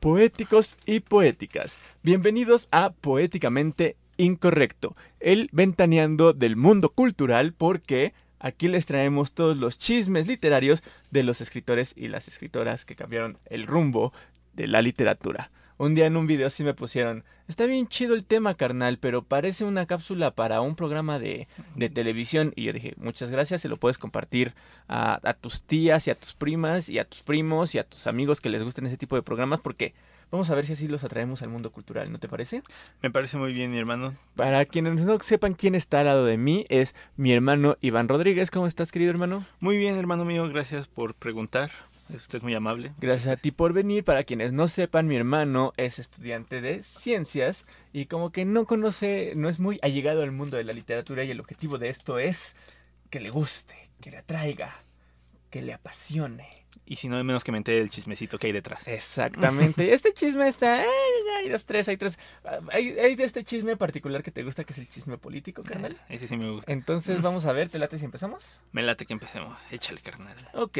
Poéticos y poéticas, bienvenidos a Poéticamente Incorrecto, el ventaneando del mundo cultural porque aquí les traemos todos los chismes literarios de los escritores y las escritoras que cambiaron el rumbo de la literatura. Un día en un video sí me pusieron, está bien chido el tema, carnal, pero parece una cápsula para un programa de, de televisión. Y yo dije, muchas gracias, se lo puedes compartir a, a, tus tías y a tus primas y a tus primos y a tus amigos que les gusten ese tipo de programas, porque vamos a ver si así los atraemos al mundo cultural, ¿no te parece? Me parece muy bien, mi hermano. Para quienes no sepan quién está al lado de mí, es mi hermano Iván Rodríguez. ¿Cómo estás, querido hermano? Muy bien, hermano mío, gracias por preguntar. Usted es muy amable. Gracias a ti por venir. Para quienes no sepan, mi hermano es estudiante de ciencias y como que no conoce, no es muy allegado al mundo de la literatura y el objetivo de esto es que le guste, que le atraiga, que le apasione. Y si no, hay menos que me entere del chismecito que hay detrás. Exactamente. este chisme está. hay dos, tres, hay tres. Hay, hay, de este chisme particular que te gusta, que es el chisme político, carnal. Ah, ese sí me gusta. Entonces, vamos a ver, ¿te late si empezamos? Me late que empecemos. Échale, carnal. Ok.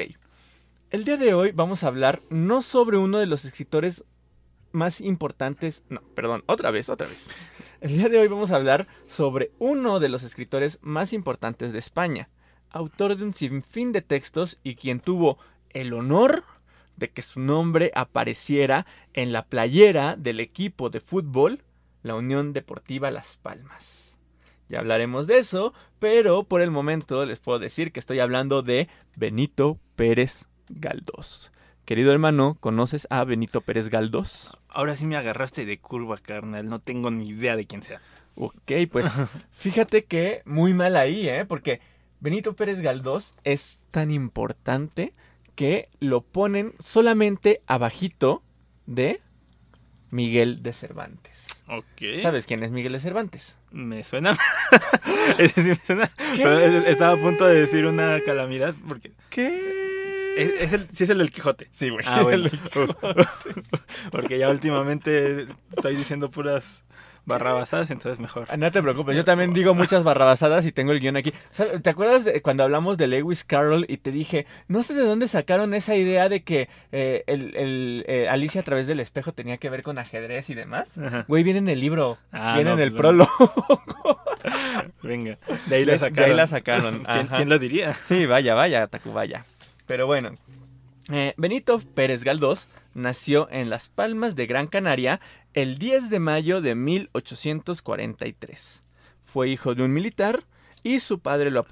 El día de hoy vamos a hablar no sobre uno de los escritores más importantes, no, perdón, otra vez, otra vez. El día de hoy vamos a hablar sobre uno de los escritores más importantes de España, autor de un sinfín de textos y quien tuvo el honor de que su nombre apareciera en la playera del equipo de fútbol, la Unión Deportiva Las Palmas. Ya hablaremos de eso, pero por el momento les puedo decir que estoy hablando de Benito Pérez Galdós. Querido hermano, ¿conoces a Benito Pérez Galdós? Ahora sí me agarraste de curva, carnal. No tengo ni idea de quién sea. Ok, pues fíjate que muy mal ahí, ¿eh? Porque Benito Pérez Galdós es tan importante que lo ponen solamente abajito de Miguel de Cervantes. Ok. ¿Sabes quién es Miguel de Cervantes? Me suena. Ese sí me suena. Estaba a punto de decir una calamidad porque. ¿Qué? Es, es el, sí es el del Quijote. Sí, güey. Ah, bueno. Porque ya últimamente estoy diciendo puras barrabasadas, entonces mejor. Ah, no te preocupes, yo también digo muchas barrabasadas y tengo el guion aquí. ¿Te acuerdas de cuando hablamos de Lewis Carroll y te dije, no sé de dónde sacaron esa idea de que eh, el, el eh, Alicia a través del espejo tenía que ver con ajedrez y demás? Ajá. Güey, viene en el libro, Ah, viene no, en el pues, bueno. prólogo. Venga, de ahí la De sacaron. ahí la sacaron. ¿Quién, quién lo diría? Sí, vaya, vaya, Tacubaya. Pero bueno, eh, Benito Pérez Galdós nació en Las Palmas de Gran Canaria el 10 de mayo de 1843. Fue hijo de un militar y su padre lo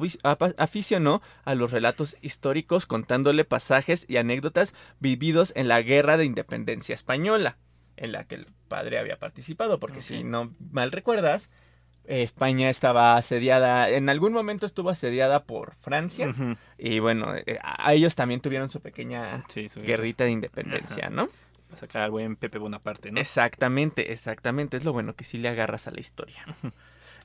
aficionó a los relatos históricos contándole pasajes y anécdotas vividos en la Guerra de Independencia Española, en la que el padre había participado, porque si no mal recuerdas, España estaba asediada, en algún momento estuvo asediada por Francia, y bueno, eh, a a ellos también tuvieron su pequeña Sí, su guerrita de independencia, Ajá. ¿no? Para sacar al buen Pepe Bonaparte, ¿no? Exactamente, exactamente. Es lo bueno que sí le agarras a la historia.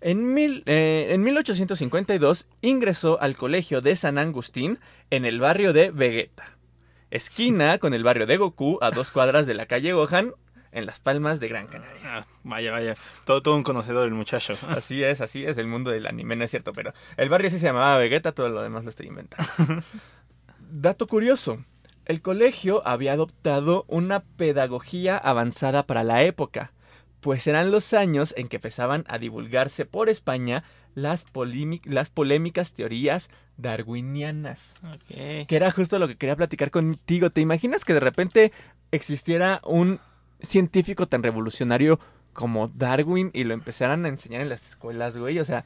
En, mil, eh, en 1852 ingresó al colegio de San Agustín en el barrio de Vegeta, esquina con el barrio de Goku a dos cuadras de la calle Gohan en Las Palmas de Gran Canaria. Ah, vaya, vaya. Todo, todo un conocedor el muchacho. Así es, así es el mundo del anime, no es cierto, pero el barrio sí se llamaba Vegeta, todo lo demás lo estoy inventando. Dato curioso, el colegio había adoptado una pedagogía avanzada para la época, pues eran los años en que empezaban a divulgarse por España las, polémicas teorías darwinianas. Que era justo lo que quería platicar contigo. ¿Te imaginas que de repente existiera un científico tan revolucionario como Darwin y lo empezaran a enseñar en las escuelas, güey? O sea,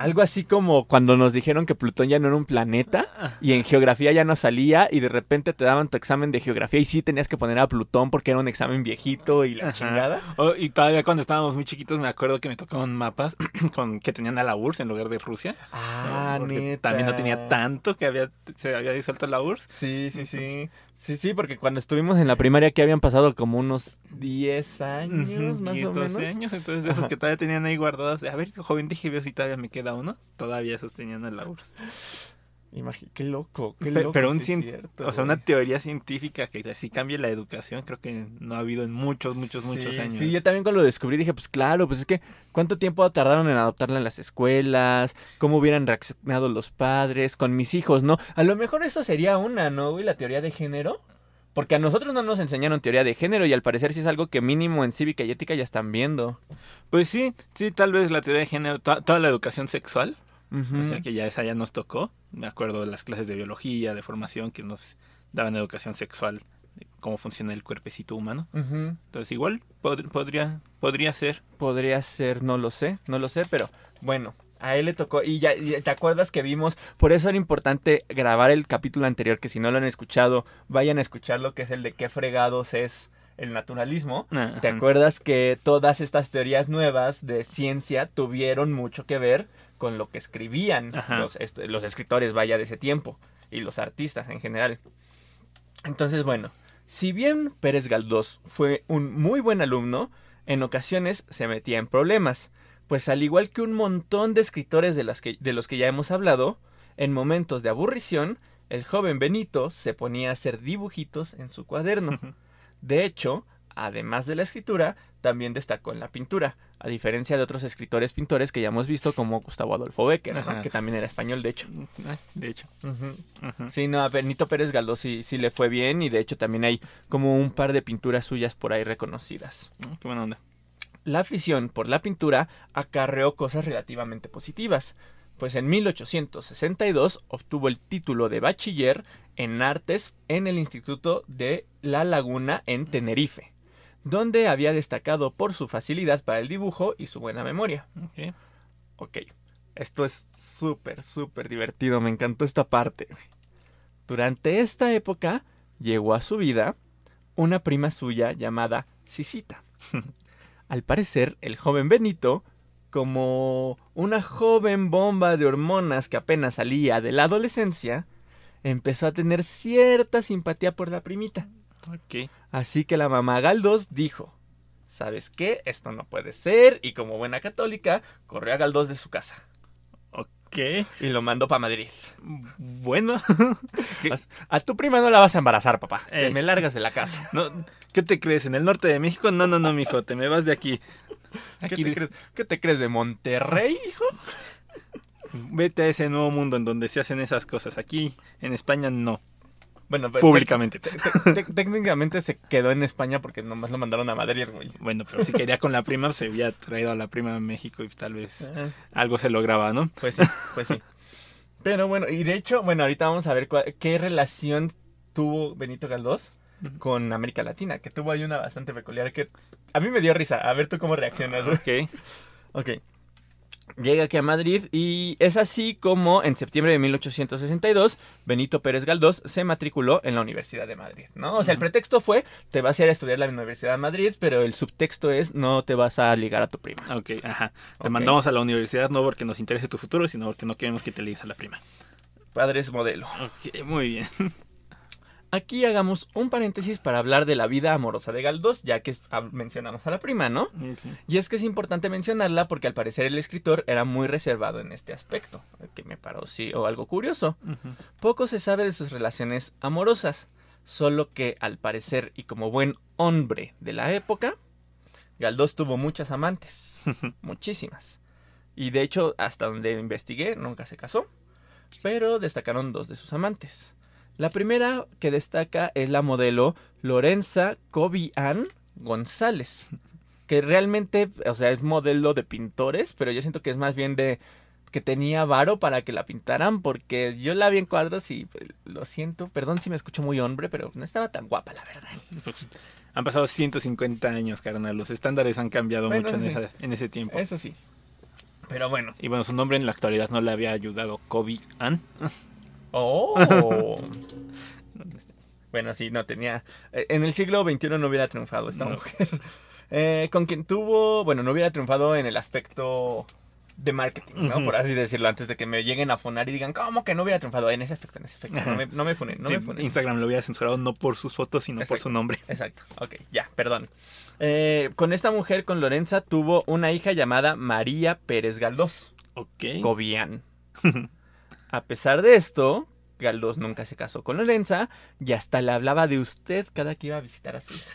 algo así como cuando nos dijeron que Plutón ya no era un planeta y en geografía ya no salía y de repente te daban tu examen de geografía y sí tenías que poner a Plutón porque era un examen viejito y la Ajá. chingada. Oh, y todavía cuando estábamos muy chiquitos me acuerdo que me tocaban mapas con que tenían a la URSS en lugar de Rusia. Ah, neta. También no tenía tanto que había, se había disuelto la URSS. Sí, sí, sí. Sí, sí, porque cuando estuvimos en la primaria que habían pasado como unos 10 años, más 10, o 12 menos. años, entonces de esos Ajá. que todavía tenían ahí guardados. de, A ver, joven, dije, veo si todavía me queda uno. Todavía esos tenían a la URSS. Imagi- qué loco, qué loco. pero un sí es cien- cierto, O sea, una teoría científica que así cambie la educación, creo que no ha habido en muchos, muchos, muchos años. Sí, yo también cuando lo descubrí dije, pues claro, pues es que ¿cuánto tiempo tardaron en adoptarla en las escuelas? ¿Cómo hubieran reaccionado los padres con mis hijos, no? A lo mejor eso sería una, ¿no, güey? La teoría de género. Porque a nosotros no nos enseñaron teoría de género y al parecer sí es algo que mínimo en cívica y ética ya están viendo. Pues sí, sí, tal vez la teoría de género, to- toda la educación sexual, O sea que ya esa ya nos tocó. Me acuerdo de las clases de biología, de formación, que nos daban educación sexual, de cómo funciona el cuerpecito humano. Entonces igual pod- podría, podría ser. Podría ser, no lo sé, no lo sé, pero bueno, a él le tocó. Y ya, te acuerdas que vimos, por eso era importante grabar el capítulo anterior, que si no lo han escuchado, vayan a escucharlo, que es el de qué fregados es el naturalismo. ¿Te acuerdas que todas estas teorías nuevas de ciencia tuvieron mucho que ver con lo que escribían los, escritores, vaya, de ese tiempo, y los artistas en general? Entonces, bueno, si bien Pérez Galdós fue un muy buen alumno, en ocasiones se metía en problemas, pues al igual que un montón de escritores de, las que, de los que ya hemos hablado, en momentos de aburrición, el joven Benito se ponía a hacer dibujitos en su cuaderno. De hecho, además de la escritura, también destacó en la pintura, a diferencia de otros escritores pintores que ya hemos visto como Gustavo Adolfo Becker, que también era español, de hecho. Ah, De hecho. Sí, no, a Benito Pérez Galdós sí, sí le fue bien y de hecho también hay como un par de pinturas suyas por ahí reconocidas. Ah, Qué buena onda. La afición por la pintura acarreó cosas relativamente positivas, pues en 1862 obtuvo el título de bachiller en artes en el Instituto de La Laguna en Tenerife, donde había destacado por su facilidad para el dibujo y su buena memoria. Ok. Esto es súper, súper divertido, me encantó esta parte. Durante esta época llegó a su vida una prima suya llamada Sisita. Al parecer, el joven Benito, como una joven bomba de hormonas que apenas salía de la adolescencia, empezó a tener cierta simpatía por la primita. Así que la mamá Galdós dijo, ¿sabes qué? Esto no puede ser. Y como buena católica, corrió a Galdós de su casa Ok. y lo mandó para Madrid. Bueno. ¿Qué? A tu prima no la vas a embarazar, papá. Te Eh. me largas de la casa. No, ¿Qué te crees? ¿En el norte de México? No, no, no, mijo. Te me vas de aquí. ¿Qué Aquí te, crees? ¿Qué te crees de Monterrey, hijo? Vete a ese nuevo mundo en donde se hacen esas cosas. Aquí, en España, no. Bueno, pero Públicamente. te- te- te- técnicamente se quedó en España porque nomás lo mandaron a Madrid, güey. Bueno, pero si quería con la prima, se había traído a la prima a México y tal vez algo se lograba, ¿no? Pues sí, pues sí. Pero bueno, y de hecho, bueno, ahorita vamos a ver cuál- qué relación tuvo Benito Galdós con América Latina, que tuvo ahí una bastante peculiar que a mí me dio risa. A ver tú cómo reaccionas, güey. Ok. Ok. Llega aquí a Madrid y es así como en septiembre de 1862 Benito Pérez Galdós se matriculó en la Universidad de Madrid, ¿no? O sea, el pretexto fue te vas a ir a estudiar a la Universidad de Madrid, pero el subtexto es no te vas a ligar a tu prima. Ok, ajá. Te mandamos a la universidad no porque nos interese tu futuro, sino porque no queremos que te ligues a la prima. Padres modelo. Ok, muy bien. Aquí hagamos un paréntesis para hablar de la vida amorosa de Galdós, ya que mencionamos a la prima, ¿no? Y es que es importante mencionarla porque al parecer el escritor era muy reservado en este aspecto, que me pareció algo curioso. Poco se sabe de sus relaciones amorosas, solo que al parecer y como buen hombre de la época, Galdós tuvo muchas amantes, muchísimas. Y de hecho, hasta donde investigué, nunca se casó, pero destacaron dos de sus amantes. La primera que destaca es la modelo Lorenza Cobian González, que realmente, o sea, es modelo de pintores, pero yo siento que es más bien de que tenía varo para que la pintaran, porque yo la vi en cuadros y pues, lo siento, perdón si me escucho muy hombre, pero no estaba tan guapa, la verdad. Han pasado 150 años, carnal. Los estándares han cambiado Bueno, mucho en, esa- en ese tiempo. Eso sí. Pero bueno. Y bueno, su nombre en la actualidad no le había ayudado Kobe Ann. Oh. bueno, sí, no tenía. eh, En el siglo XXI no hubiera triunfado esta No. mujer. Eh, con quien tuvo. Bueno, no hubiera triunfado en el aspecto de marketing, ¿no? Por así decirlo, antes de que me lleguen a fonar y digan, ¿cómo que no hubiera triunfado? En ese aspecto, en ese aspecto. No me, no me funen, no Sí, me funen. Instagram lo había censurado no por sus fotos, sino por su nombre. Exacto, ok, ya, perdón. Eh, con esta mujer, con Lorenza, tuvo una hija llamada María Pérez Galdós. Ok. Cobian. A pesar de esto, Galdós nunca se casó con Lorenza y hasta le hablaba de usted cada que iba a visitar a su hija.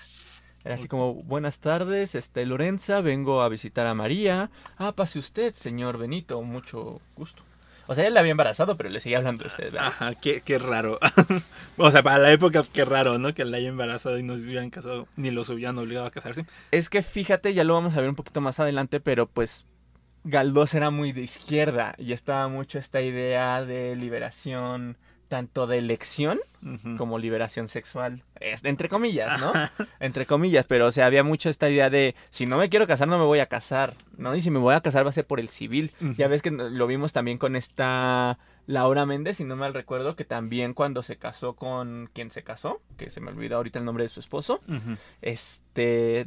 Era así como, buenas tardes, este Lorenza, vengo a visitar a María. Ah, pase usted, señor Benito, mucho gusto. O sea, él la había embarazado, pero le seguía hablando a usted, ¿verdad? Ajá, qué, qué raro. o sea, para la época, qué raro, ¿no? Que la haya embarazado y no se hubieran casado, ni los hubieran obligado a casarse. Es que fíjate, ya lo vamos a ver un poquito más adelante, pero pues Galdós era muy de izquierda y estaba mucho esta idea de liberación, tanto de elección como liberación sexual. Es- entre comillas, ¿no? entre comillas, pero o sea, había mucho esta idea de si no me quiero casar, no me voy a casar, ¿no? Y si me voy a casar va a ser por el civil. Ya ves que lo vimos también con esta Laura Méndez, si no mal recuerdo, que también cuando se casó con quien se casó, que se me olvidó ahorita el nombre de su esposo, este,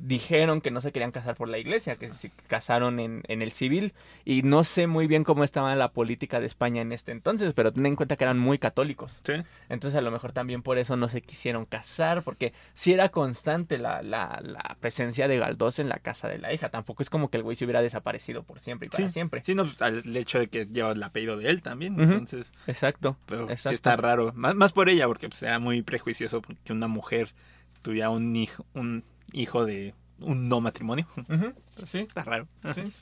dijeron que no se querían casar por la iglesia, que se casaron en, en el civil. Y no sé muy bien cómo estaba la política de España en este entonces, pero ten en cuenta que eran muy católicos. Sí. Entonces a lo mejor también por eso no se quisieron casar, porque sí era constante la, la, la presencia de Galdós en la casa de la hija. Tampoco es como que el güey se hubiera desaparecido por siempre y para Sí. siempre. Sí, no, pues, el hecho de que lleva el apellido de él también. Entonces, Exacto. pero sí está raro. Más, más por ella, porque pues, era muy prejuicioso que una mujer tuviera un hijo, un hijo de un no matrimonio. Sí. Está raro. Sí.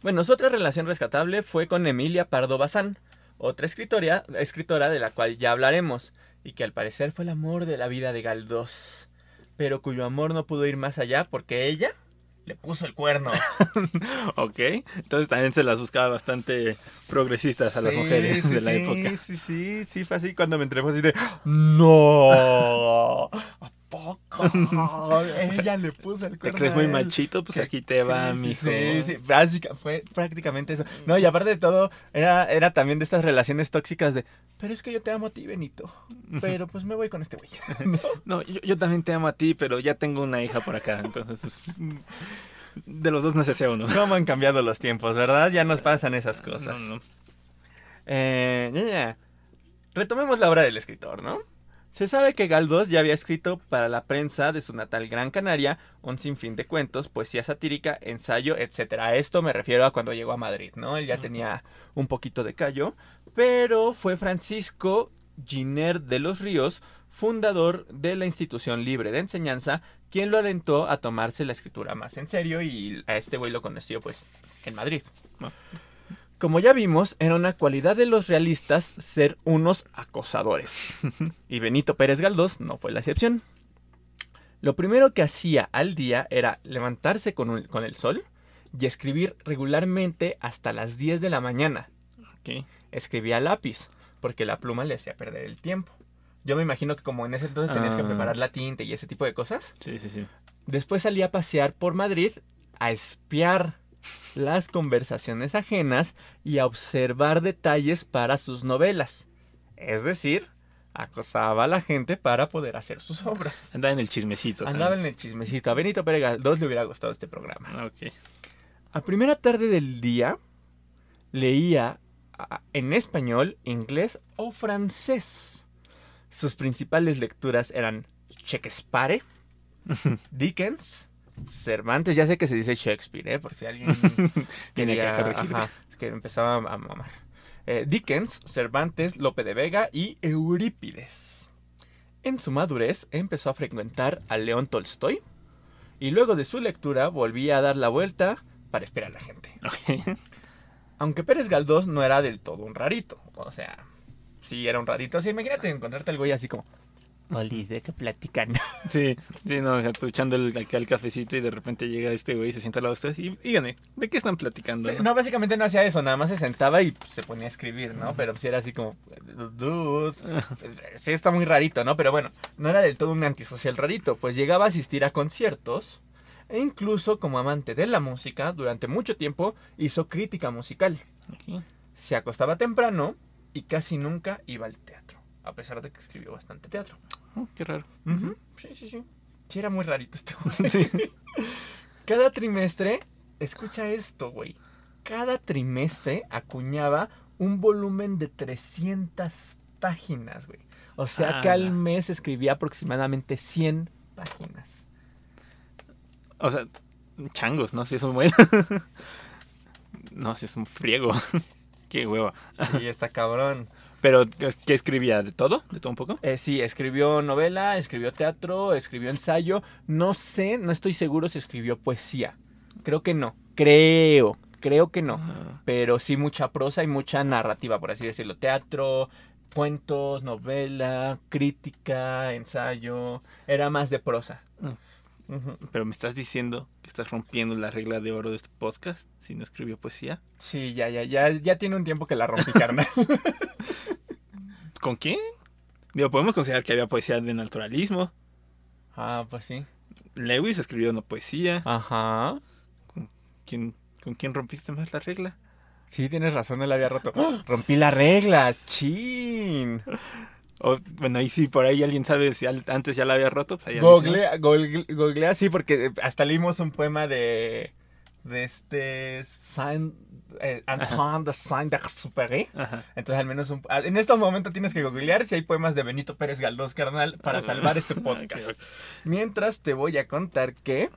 Bueno, su otra relación rescatable fue con Emilia Pardo Bazán, otra escritora, escritora de la cual ya hablaremos, y que al parecer fue el amor de la vida de Galdós, pero cuyo amor no pudo ir más allá porque ella le puso el cuerno. Ok. Entonces también se las buscaba bastante progresistas a las Sí, mujeres sí, de la sí, época. Sí, sí, sí, fue así cuando me entré, fue así de, no, ¿a poco? Ella le puso el ¿Te cuerno crees a muy él". machito? Pues ¿Qué aquí te va, Sí, mijo. Sí, sí, básica, fue prácticamente eso. No, y aparte de todo, era, era también de estas relaciones tóxicas de, pero es que yo te amo a ti, Benito, pero pues me voy con este güey. ¿no? No, yo, yo también te amo a ti, pero ya tengo una hija por acá. Entonces, pues, de los dos no se hace uno. ¿Cómo han cambiado los tiempos, verdad? Ya nos pasan esas cosas. No, no. Eh, ya, ya. Retomemos la obra del escritor, ¿no? Se sabe que Galdós ya había escrito para la prensa de su natal Gran Canaria un sinfín de cuentos, poesía satírica, ensayo, etc. A esto me refiero a cuando llegó a Madrid, ¿no? Él ya tenía un poquito de callo, pero fue Francisco Giner de los Ríos, fundador de la institución libre de enseñanza, quien lo alentó a tomarse la escritura más en serio y a este güey lo conoció pues en Madrid. Como ya vimos, era una cualidad de los realistas ser unos acosadores. Y Benito Pérez Galdós no fue la excepción. Lo primero que hacía al día era levantarse con, un- con el sol y escribir regularmente hasta las 10 de la mañana. Ok. Escribía lápiz, porque la pluma le hacía perder el tiempo. Yo me imagino que como en ese entonces tenías que Ah. preparar la tinta y ese tipo de cosas. Sí, sí, sí. Después salía a pasear por Madrid a espiar las conversaciones ajenas y a observar detalles para sus novelas. Es decir, acosaba a la gente para poder hacer sus obras. Andaba en el chismecito. Andaba en el chismecito. A Benito Pérez Galdós le hubiera gustado este programa. también. Ok. A primera tarde del día leía ah, en español, inglés o francés. Sus principales lecturas eran Shakespeare, Dickens, Cervantes, ya sé que se dice Shakespeare, ¿eh? por si alguien Tiene que ajá, es que empezaba a mamar. Eh, Dickens, Cervantes, Lope de Vega y Eurípides. En su madurez empezó a frecuentar a León Tolstoy y luego de su lectura volvía a dar la vuelta para esperar a la gente. Aunque Pérez Galdós no era del todo un rarito, o sea, sí era un rarito. Así, imagínate encontrarte al güey así como, Oli, ¿de qué platican? Sí, sí, no, o sea, tú echando el, acá el cafecito y de repente llega este güey y se sienta al lado de ustedes y díganme, ¿de qué están platicando? Sí, no, básicamente no hacía eso, nada más se sentaba y pues, se ponía a escribir, ¿no? Pero sí era así como, dude, sí está muy rarito, ¿no? Pero bueno, no era del todo un antisocial rarito, pues llegaba a asistir a conciertos e incluso como amante de la música, durante mucho tiempo hizo crítica musical. Se acostaba temprano y casi nunca iba al teatro, a pesar de que escribió bastante teatro. Oh, qué raro. Sí, sí, sí. Sí, era muy rarito este güey. Sí. Cada trimestre, escucha esto, güey. Cada trimestre acuñaba un volumen de 300 páginas, güey. O sea que al Ala. mes escribía aproximadamente 100 páginas. O sea, changos, ¿no? Si es un buen. no, si es un friego. qué hueva. Sí, está cabrón. Pero, ¿qué, escribía? ¿De todo? ¿De todo un poco? Eh, sí, escribió novela, escribió teatro, escribió ensayo. No sé, no estoy seguro si escribió poesía. Creo que no. Creo, creo que no. Ah, Pero sí mucha prosa y mucha narrativa, por así decirlo. Teatro, cuentos, novela, crítica, ensayo. Era más de prosa. Pero me estás diciendo que estás rompiendo la regla de oro de este podcast si no escribió poesía. Sí, ya, ya, ya, ya tiene un tiempo que la rompí, carnal. ¿Con quién? Digo, podemos considerar que había poesía de naturalismo. ah, pues sí. Lewis escribió una poesía. Ajá. ¿Quién, ¿Con quién rompiste más la regla? Sí, tienes razón, la había roto. Rompí la regla, chin. O, bueno, y si por ahí alguien sabe si al- antes ya la había roto, pues ahí. Googlea, google- googlea, sí, porque hasta leímos un poema de, de este Saint, eh, Antoine de Saint-Exupéry. Entonces, al menos un- en estos momentos tienes que googlear si hay poemas de Benito Pérez Galdós, carnal, para salvar este podcast. Mientras te voy a contar que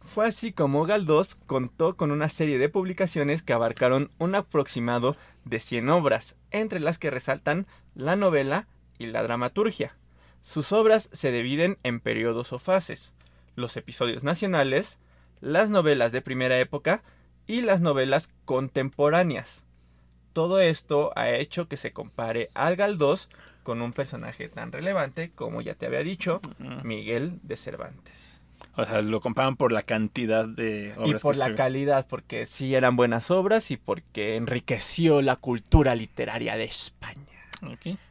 fue así como Galdós contó con una serie de publicaciones que abarcaron un aproximado de 100 obras, entre las que resaltan la novela y la dramaturgia. Sus obras se dividen en periodos o fases, los episodios nacionales, las novelas de primera época y las novelas contemporáneas. Todo esto ha hecho que se compare al Galdós con un personaje tan relevante como ya te había dicho, Ujú. Miguel de Cervantes. O sea, lo comparan por la cantidad de Y obras por que la escribió. calidad, porque sí eran buenas obras y porque enriqueció la cultura literaria de España.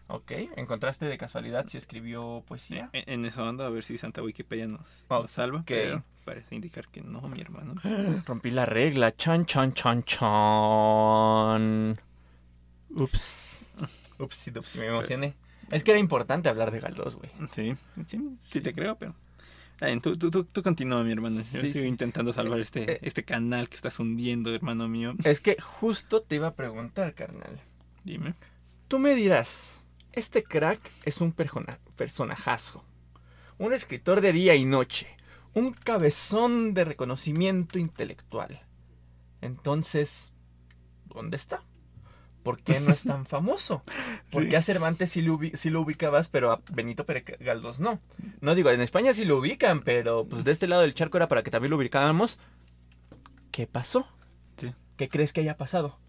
Ok, ¿encontraste de casualidad si escribió poesía? En, en eso ando a ver si Santa Wikipedia nos, salva, pero parece indicar que no, mi hermano. Rompí la regla, chan, chan, chan, chan. Ups. Ups, ups, me emocioné. Es que era importante hablar de Galdós, güey. Sí, sí, sí te creo, pero... Tú, tú, tú, tú continúa, mi hermano. Yo Sí, sigo sí. intentando salvar Eh, este, este canal que estás hundiendo, hermano mío. Es que justo te iba a preguntar, carnal. Dime. Tú me dirás, este crack es un persona- personajazo, un escritor de día y noche, un cabezón de reconocimiento intelectual. Entonces, ¿dónde está? ¿Por qué no es tan famoso? Porque Sí. a Cervantes sí lo, ubi- sí lo ubicabas, pero a Benito Pérez Galdós no. No digo, en España sí lo ubican, pero pues de este lado del charco era para que también lo ubicáramos. ¿Qué pasó? Sí. ¿Qué crees que haya pasado?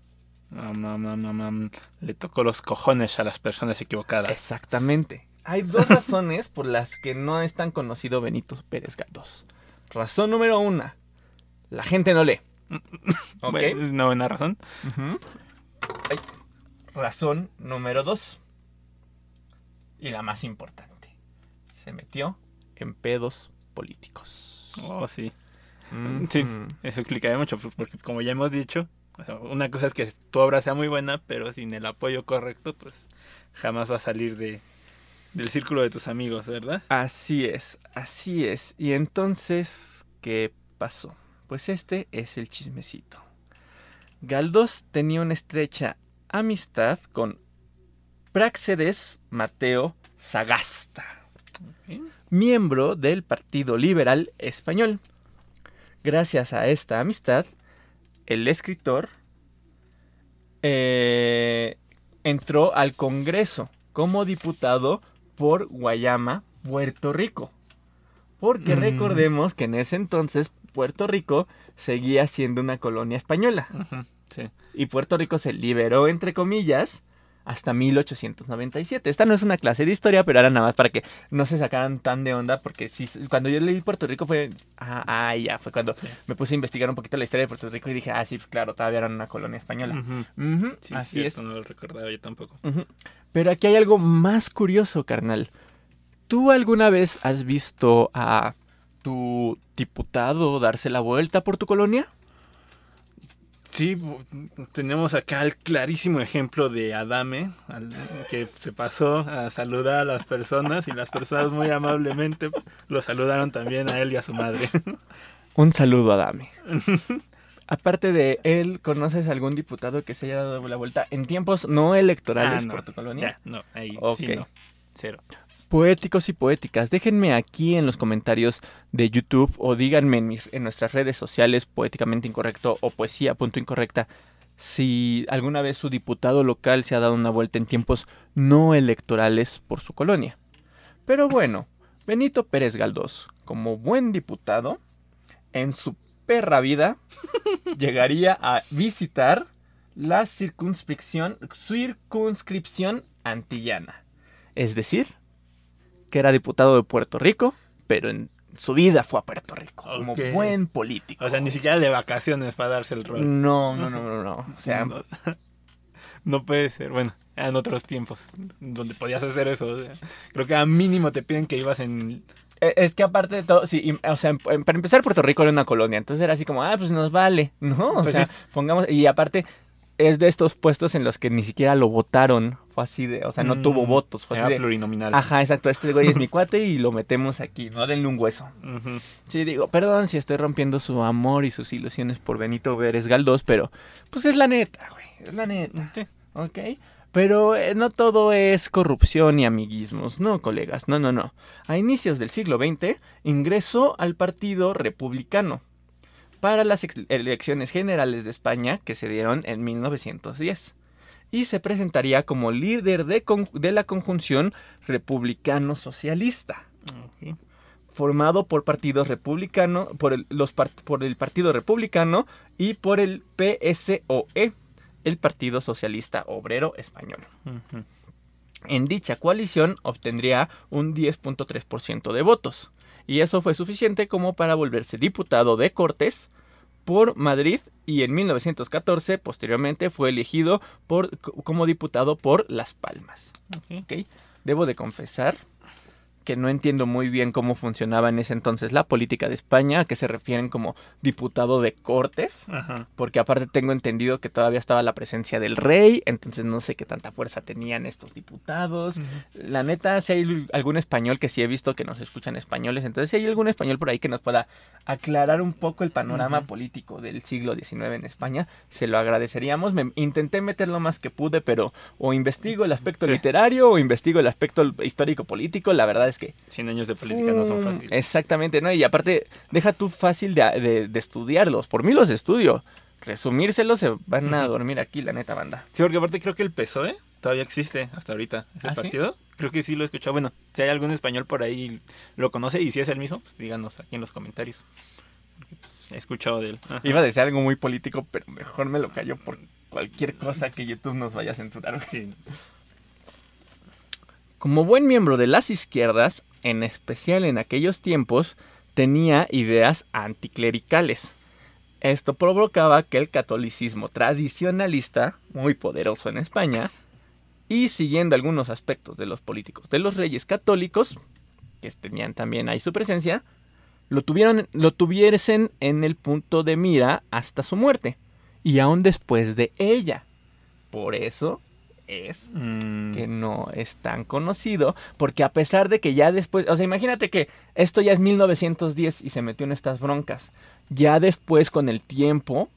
Le tocó los cojones a las personas equivocadas. Exactamente. Hay dos razones por las que no es tan conocido Benito Pérez Galdós. Razón número una, la gente no lee. ¿Ok? Bueno, es una buena razón. Ay. Razón número dos, y la más importante, se metió en pedos políticos. Oh, sí. Mm, Sí. Eso explicaría mucho, porque como ya hemos dicho, una cosa es que tu obra sea muy buena, pero sin el apoyo correcto, pues jamás va a salir de, del círculo de tus amigos, ¿verdad? Así es, así es. Y entonces, ¿qué pasó? Pues este es el chismecito. Galdós tenía una estrecha amistad con Práxedes Mateo Sagasta, miembro del Partido Liberal Español. Gracias a esta amistad, el escritor eh, entró al Congreso como diputado por Guayama, Puerto Rico. Porque Mm. recordemos que en ese entonces Puerto Rico seguía siendo una colonia española. Sí. Y Puerto Rico se liberó, entre comillas, hasta 1897. Esta no es una clase de historia, pero era nada más para que no se sacaran tan de onda, porque sí, cuando yo leí Puerto Rico fue... Ah, ah, ya, fue cuando Sí. me puse a investigar un poquito la historia de Puerto Rico y dije, ah, sí, pues claro, todavía eran una colonia española. Ujú, Sí, así cierto, es. No lo recordaba yo tampoco. Pero aquí hay algo más curioso, carnal. ¿Tú alguna vez has visto a tu diputado darse la vuelta por tu colonia? Sí, tenemos acá el clarísimo ejemplo de Adame, al- que se pasó a saludar a las personas y las personas muy amablemente lo saludaron también a él y a su madre. Un saludo a Dame. Aparte de él, ¿conoces algún diputado que se haya dado la vuelta en tiempos no electorales Ah, no. por tu colonia? Ya, no, ahí sí no. Cero. Poéticos y poéticas, déjenme aquí en los comentarios de YouTube o díganme en, mis- en nuestras redes sociales poéticamente incorrecto o poesía punto incorrecta si alguna vez su diputado local se ha dado una vuelta en tiempos no electorales por su colonia. Pero bueno, Benito Pérez Galdós, como buen diputado, en su perra vida llegaría a visitar la circunscripción, circunscripción antillana. Es decir, que era diputado de Puerto Rico, pero en su vida fue a Puerto Rico, como buen político. O sea, ni siquiera de vacaciones para darse el rol. No, no, no, no, no. O sea, no, no puede ser. Bueno, eran otros tiempos donde podías hacer eso. o sea, creo que a mínimo te piden que ibas en... Eh, Es que aparte de todo, sí, y- o sea, em- em- para empezar Puerto Rico era una colonia, entonces era así como, ah, pues nos vale, ¿no? O Pues sea, sí. pongamos, y aparte es de estos puestos en los que ni siquiera lo votaron, fue así de, o sea, no Mm, tuvo votos, fue Era así de, plurinominal. ajá, exacto, este güey es mi cuate y lo metemos aquí, no denle un hueso. Sí, digo, perdón si estoy rompiendo su amor y sus ilusiones por Benito Vélez Galdós, pero pues es la neta, güey, es la neta. Sí. ¿ok? Pero eh, no todo es corrupción y amiguismos, no, colegas, no, no, no. A inicios del siglo XX ingresó al Partido Republicano para las elecciones generales de España que se dieron en 1910 y se presentaría como líder de, la conjunción republicano-socialista formado por partidos por el, los par- por el Partido Republicano y por el PSOE, el Partido Socialista Obrero Español. En dicha coalición obtendría un 10.3% de votos, y eso fue suficiente como para volverse diputado de Cortes por Madrid y en 1914 posteriormente fue elegido por, como diputado por Las Palmas. Ok. ¿ok? Debo de confesar que no entiendo muy bien cómo funcionaba en ese entonces la política de España, a que se refieren como diputado de Cortes, Ajá. porque aparte tengo entendido que todavía estaba la presencia del rey, entonces no sé qué tanta fuerza tenían estos diputados. La neta, si hay algún español que sí he visto que nos escuchan españoles, entonces si hay algún español por ahí que nos pueda aclarar un poco el panorama político del siglo XIX en España, se lo agradeceríamos. Me intenté meter lo más que pude, pero o investigo el aspecto Sí. literario o investigo el aspecto histórico político. La verdad es que 100 años de política no son Mm, fáciles. Exactamente, ¿no? Y aparte, deja tú fácil de, de- de estudiarlos. Por mí los estudio. Resumírselos se van a dormir aquí, la neta banda. Sí, porque aparte creo que el PSOE todavía existe hasta ahorita. ¿Ese ¿Ah, sí? partido? Creo que sí lo he escuchado. Bueno, si hay algún español por ahí lo conoce y si es el mismo, pues díganos aquí en los comentarios. Pues, He escuchado de él. Ajá. Iba a decir algo muy político, pero mejor me lo callo por cualquier cosa que YouTube nos vaya a censurar. Sí. Como buen miembro de las izquierdas, en especial en aquellos tiempos, tenía ideas anticlericales. Esto provocaba que el catolicismo tradicionalista, muy poderoso en España, y siguiendo algunos aspectos de los políticos de los reyes católicos, que tenían también ahí su presencia, lo, tuvieron, lo tuviesen en el punto de mira hasta su muerte, y aún después de ella. Por eso es Mm, que no es tan conocido, porque a pesar de que ya después, o sea, imagínate que esto ya es 1910 y se metió en estas broncas, ya después con el tiempo,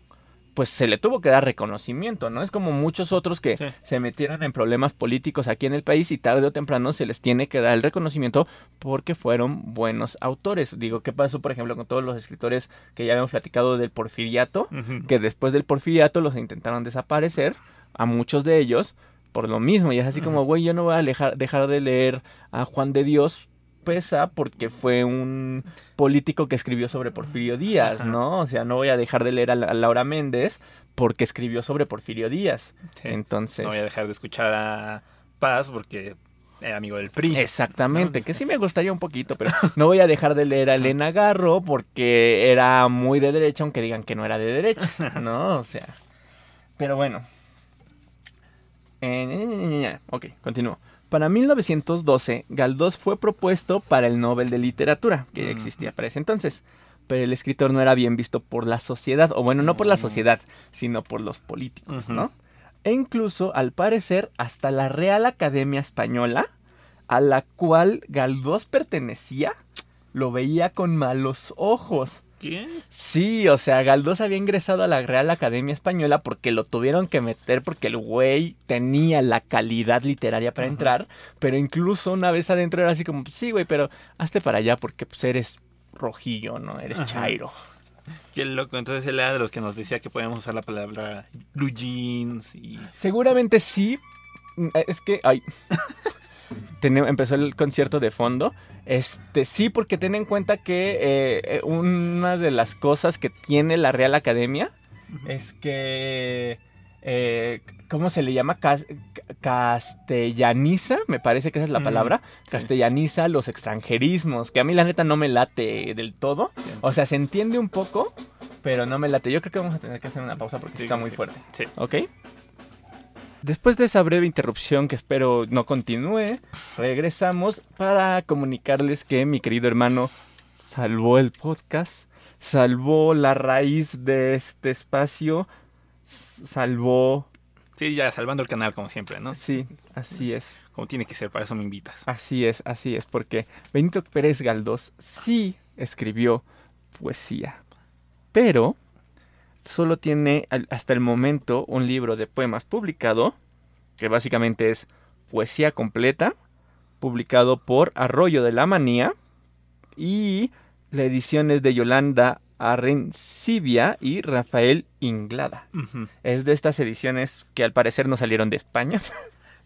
pues se le tuvo que dar reconocimiento, ¿no? Es como muchos otros que Sí. se metieron en problemas políticos aquí en el país y tarde o temprano se les tiene que dar el reconocimiento porque fueron buenos autores. Digo, ¿qué pasó, por ejemplo, con todos los escritores que ya habíamos platicado del porfiriato? que después del porfiriato los intentaron desaparecer, a muchos de ellos, por lo mismo. Y es así como, güey, yo no voy a dejar, dejar de leer a Juan de Dios pesa porque fue un político que escribió sobre Porfirio Díaz, Ajá. ¿no? O sea, no voy a dejar de leer a, La- a Laura Méndez porque escribió sobre Porfirio Díaz. Sí. Entonces, No voy a dejar de escuchar a Paz porque era amigo del PRI. exactamente, que sí me gustaría un poquito, pero no voy a dejar de leer a Elena Garro porque era muy de derecha, aunque digan que no era de derecha, ¿no? O sea, pero bueno. Eh, ok, continúo. Para 1912, Galdós fue propuesto para el Nobel de Literatura, que ya existía para ese entonces. Pero el escritor no era bien visto por la sociedad, o bueno, no por la Mm. sociedad, sino por los políticos. ¿no? E incluso, al parecer, hasta la Real Academia Española, a la cual Galdós pertenecía, lo veía con malos ojos. Sí, o sea, Galdós había ingresado a la Real Academia Española porque lo tuvieron que meter porque el güey tenía la calidad literaria para Ajá. entrar, pero incluso una vez adentro era así como, sí, güey, pero hazte para allá porque pues eres rojillo, ¿no? Eres Ajá. chairo. Qué loco. Entonces él era de los que nos decía que podíamos usar la palabra blue jeans y... Seguramente sí. Mm, Es que, ay. empezó el concierto de fondo. Este, sí, porque ten en cuenta que eh, eh, una de las cosas que tiene la Real Academia es que. eh, ¿Cómo se le llama? Cas- ca- castellaniza, me parece que esa es la palabra. sí. Castellaniza los extranjerismos, que a mí la neta no me late del todo. O sea, se entiende un poco, pero no me late. Yo creo que vamos a tener que hacer una pausa porque Sí, está muy sí. fuerte. Sí. ¿Ok? Después de esa breve interrupción que espero no continúe, regresamos para comunicarles que mi querido hermano salvó el podcast, salvó la raíz de este espacio, salvó... Sí, ya salvando el canal como siempre, ¿no? Sí, así es, Como tiene que ser, para eso me invitas. así es, así es, porque Benito Pérez Galdós sí escribió poesía, pero solo tiene hasta el momento un libro de poemas publicado, que básicamente es poesía completa, publicado por Arroyo de la Manía, y la edición es de Yolanda Arrencibia y Rafael Inglada. Es de estas ediciones que al parecer no salieron de España.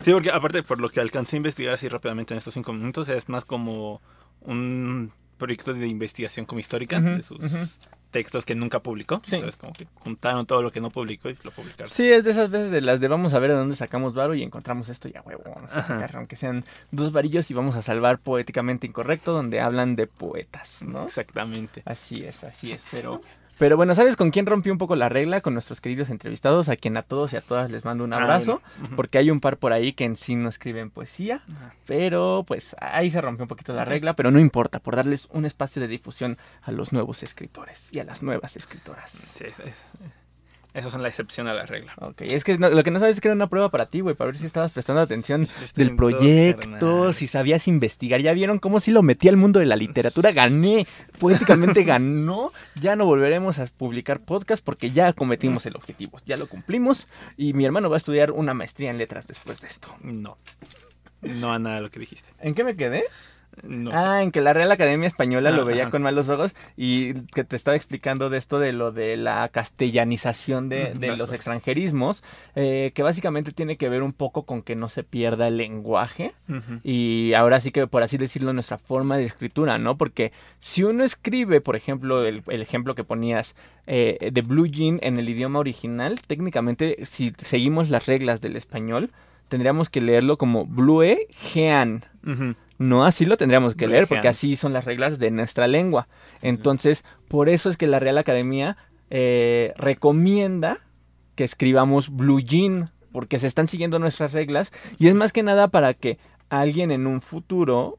Sí, porque aparte, por lo que alcancé a investigar así rápidamente en estos cinco minutos, es más como un proyecto de investigación como histórica de sus. Textos que nunca publicó. Sí. Entonces, como que juntaron todo lo que no publicó y lo publicaron. Sí, es de esas veces de las de vamos a ver de dónde sacamos varo y encontramos esto ya huevo, vamos a sacar, aunque sean dos varillos y vamos a salvar poéticamente incorrecto donde hablan de poetas, ¿no? Exactamente. Así es, así es, pero... Pero bueno, ¿sabes con quién rompió un poco la regla? Con nuestros queridos entrevistados, a quien a todos y a todas les mando un Ah, abrazo, porque hay un par por ahí que en sí no escriben poesía, Ajá. pero pues ahí se rompió un poquito la regla, pero no importa, por darles un espacio de difusión a los nuevos escritores y a las nuevas escritoras. Sí, es- es- Esos son la excepción a la regla. Ok, es que no- lo que no sabes es que era una prueba para ti, güey, para ver si estabas prestando atención Sí, del proyecto, si sabías investigar. Ya vieron cómo si lo metí al mundo de la literatura, gané, poéticamente ganó. Ya no volveremos a publicar podcast porque ya cometimos el objetivo, ya lo cumplimos y mi hermano va a estudiar una maestría en letras después de esto. No. No a nada de lo que dijiste. ¿En qué me quedé? No. Ah, en que la Real Academia Española lo Ah, veía con malos ojos y que te estaba explicando de esto de lo de la castellanización de, los extranjerismos, eh, que básicamente tiene que ver un poco con que no se pierda el lenguaje y ahora sí que por así decirlo nuestra forma de escritura, ¿no? Porque si uno escribe, por ejemplo, el, el ejemplo que ponías eh, de Blue Jean en el idioma original, técnicamente si seguimos las reglas del español, tendríamos que leerlo como Blue Jean. Ujú. No así lo tendríamos que leer, porque así son las reglas de nuestra lengua. Entonces, por eso es que la Real Academia eh, recomienda que escribamos blue jean, porque se están siguiendo nuestras reglas, y es más que nada para que alguien en un futuro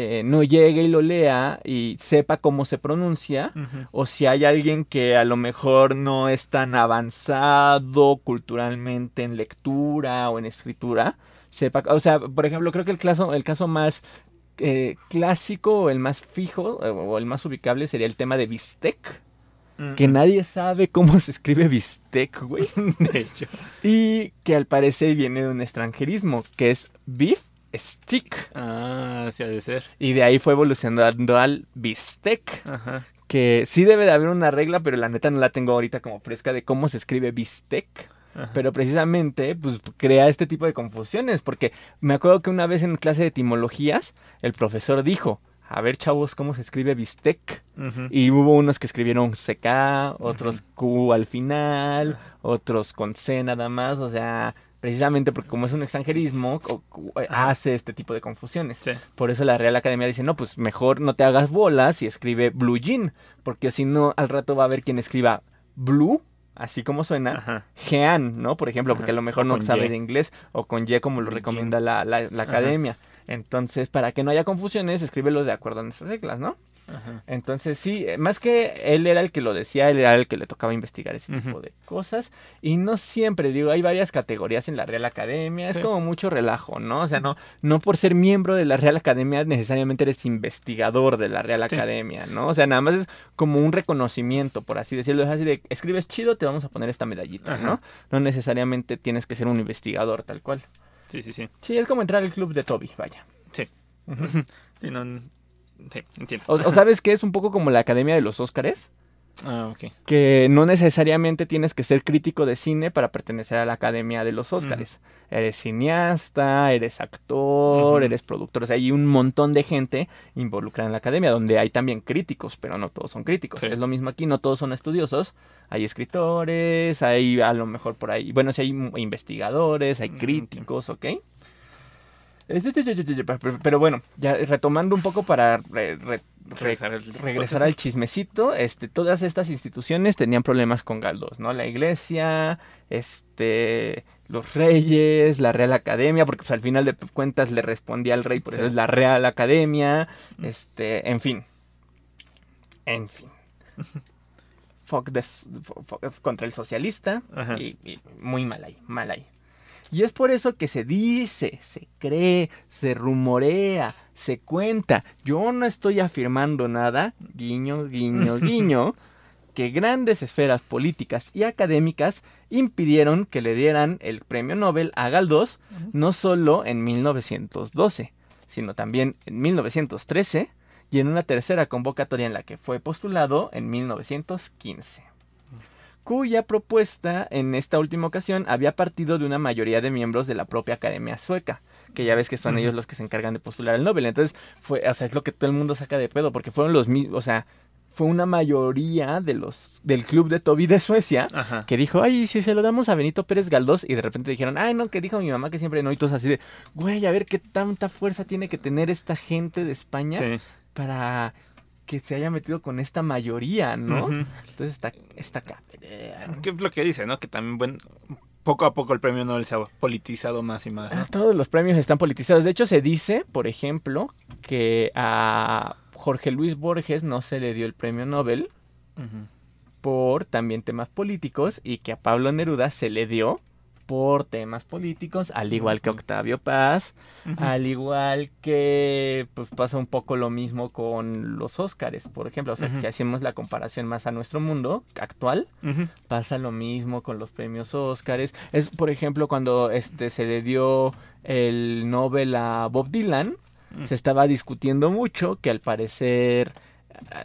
eh, no llegue y lo lea y sepa cómo se pronuncia, o si hay alguien que a lo mejor no es tan avanzado culturalmente en lectura o en escritura, sepa, o sea, por ejemplo, creo que el caso, el caso más eh, clásico el más fijo eh, o el más ubicable sería el tema de bistec, que nadie sabe cómo se escribe bistec, güey, De hecho. y que al parecer viene de un extranjerismo, que es beef stick, Ah, sí ha de ser. y de ahí fue evolucionando al bistec, Ajá. que sí debe de haber una regla, pero la neta no la tengo ahorita como fresca de cómo se escribe bistec. Ajá. Pero precisamente, pues crea este tipo de confusiones, porque me acuerdo que una vez en clase de etimologías, el profesor dijo, a ver chavos, ¿cómo se escribe bistec? Ujú. Y hubo unos que escribieron CK, otros Q al final, otros con C nada más, o sea, precisamente porque como es un extranjerismo, Ajá. hace este tipo de confusiones. Sí. Por eso la Real Academia dice, no, pues mejor no te hagas bolas y escribe blue jean, porque si no, al rato va a haber quien escriba blue, así como suena. Jean, ¿no? Por ejemplo, porque a lo mejor no sabe de inglés, o con Y como lo recomienda la, la- la academia. Entonces, para que no haya confusiones, escríbelo de acuerdo a nuestras reglas, ¿no? Ajá. Entonces, sí, eh, más que él era el que lo decía, él era el que le tocaba investigar ese Ujú. tipo de cosas. Y no siempre, digo, hay varias categorías en la Real Academia, es Sí. como mucho relajo, ¿no? O sea, no, no por ser miembro de la Real Academia necesariamente eres investigador de la Real Sí. Academia, ¿no? O sea, nada más es como un reconocimiento, por así decirlo. Es así de, escribes chido, te vamos a poner esta medallita, Ajá. ¿no? No necesariamente tienes que ser un investigador tal cual. Sí, sí, sí. Sí, es como entrar al club de Toby, vaya. Sí. Ujú. Sí, no, sí, entiendo. O, o sabes que es un poco como la Academia de los Óscares. Ah, ok. que no necesariamente tienes que ser crítico de cine para pertenecer a la Academia de los Óscares. Eres cineasta, eres actor, eres productor. O sea, hay un montón de gente involucrada en la academia, donde hay también críticos, pero no todos son críticos. Sí. Es lo mismo aquí, no todos son estudiosos. Hay escritores, hay a lo mejor por ahí, bueno, sí hay investigadores, hay Mm, críticos, ¿ok? Eh, Pero bueno, ya retomando un poco para re- re- re- Regresar al- regresar al chismecito, este, todas estas instituciones tenían problemas con Galdós, ¿no? La iglesia, este, los reyes, la Real Academia, porque pues, al final de cuentas le respondía al rey, por eso Sí. es la Real Academia, este, en fin, en fin. Fuck this- contra el socialista y, y muy mal ahí, mal ahí. Y es por eso que se dice, se cree, se rumorea, se cuenta. Yo no estoy afirmando nada, guiño, guiño, guiño, que grandes esferas políticas y académicas impidieron que le dieran el premio Nobel a Galdós, no solo en 1912, sino también en 1913 y en una tercera convocatoria en la que fue postulado en 1915 cuya propuesta en esta última ocasión había partido de una mayoría de miembros de la propia Academia Sueca, que ya ves que son ellos los que se encargan de postular el Nobel. Entonces, fue, o sea, es lo que todo el mundo saca de pedo, porque fueron los mismos, o sea, fue una mayoría de los del club de Toby de Suecia Ajá. que dijo, ay, si se lo damos a Benito Pérez Galdós, y de repente dijeron, ay, no, que dijo mi mamá que siempre no, y todos así de, güey, a ver qué tanta fuerza tiene que tener esta gente de España Sí. para que se haya metido con esta mayoría, ¿no? Entonces está, está acá. ¿Qué es lo que dice, no? Que también, bueno, poco a poco el premio Nobel se ha politizado más y más, ¿no? Ah, Todos los premios están politizados. De hecho, se dice, por ejemplo, que a Jorge Luis Borges no se le dio el premio Nobel por también temas políticos y que a Pablo Neruda se le dio por temas políticos, al igual que Octavio Paz, al igual que pues pasa un poco lo mismo con los Óscares, por ejemplo, o sea, si hacemos la comparación más a nuestro mundo actual, pasa lo mismo con los premios Óscares. Es, por ejemplo, cuando este se le dio el Nobel a Bob Dylan, se estaba discutiendo mucho que al parecer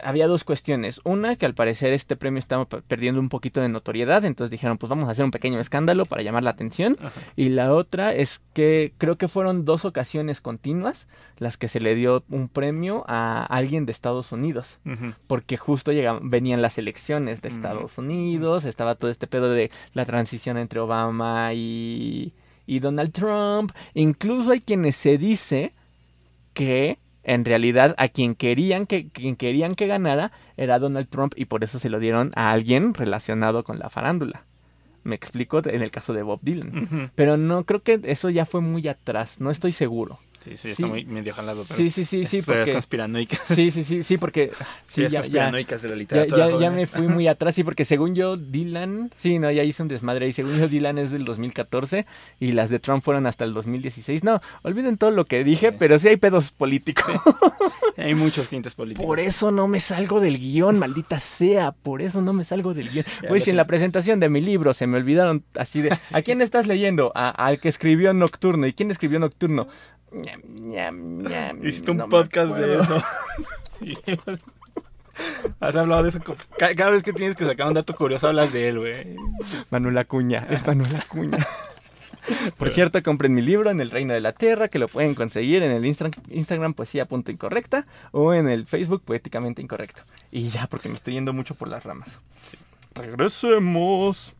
había dos cuestiones. Una, que al parecer este premio estaba pe- perdiendo un poquito de notoriedad, entonces dijeron, pues vamos a hacer un pequeño escándalo para llamar la atención. Ajá. Y la otra es que creo que fueron dos ocasiones continuas las que se le dio un premio a alguien de Estados Unidos porque justo llegaban, venían las elecciones de. Estados Unidos, estaba todo este pedo de la transición entre Obama y, y Donald Trump. Incluso hay quienes se dice que en realidad a quien querían que, quien querían que ganara era Donald Trump y por eso se lo dieron a alguien relacionado con la farándula. Me explico en el caso de Bob Dylan. Pero no creo que eso ya fue muy atrás, no estoy seguro. Sí, sí, Sí. está muy medio jalado, pero... Sí, sí, sí, sí, porque conspiranoicas. sí, sí, sí, sí, porque sí, ya, ya, conspiranoicas de la ya, literatura. ya, ya me fui muy atrás, sí, porque según yo, Dylan, sí, no, ya hice un desmadre y según yo, Dylan es del 2014 y las de Trump fueron hasta el 2016. No, olviden todo lo que dije, Sí. pero sí hay pedos políticos. Hay muchos tintes políticos. Por eso no me salgo del guion, maldita sea, por eso no me salgo del guion. Ya lo si en la presentación de mi libro se me olvidaron así de, ¿a quién estás leyendo? A- al que escribió Nocturno. ¿Y quién escribió Nocturno? Ñam, ñam, ñam, Hiciste un no podcast de eso. Has hablado de eso. Cada vez que tienes que sacar un dato curioso, hablas de él, güey. Manuel Acuña, es Manuel Acuña. Por cierto, compren mi libro en el Reino de la Tierra, que lo pueden conseguir en el Instagram poesía.incorrecta o en el Facebook poéticamente incorrecto. Y ya, porque me estoy yendo mucho por las ramas. Regresemos.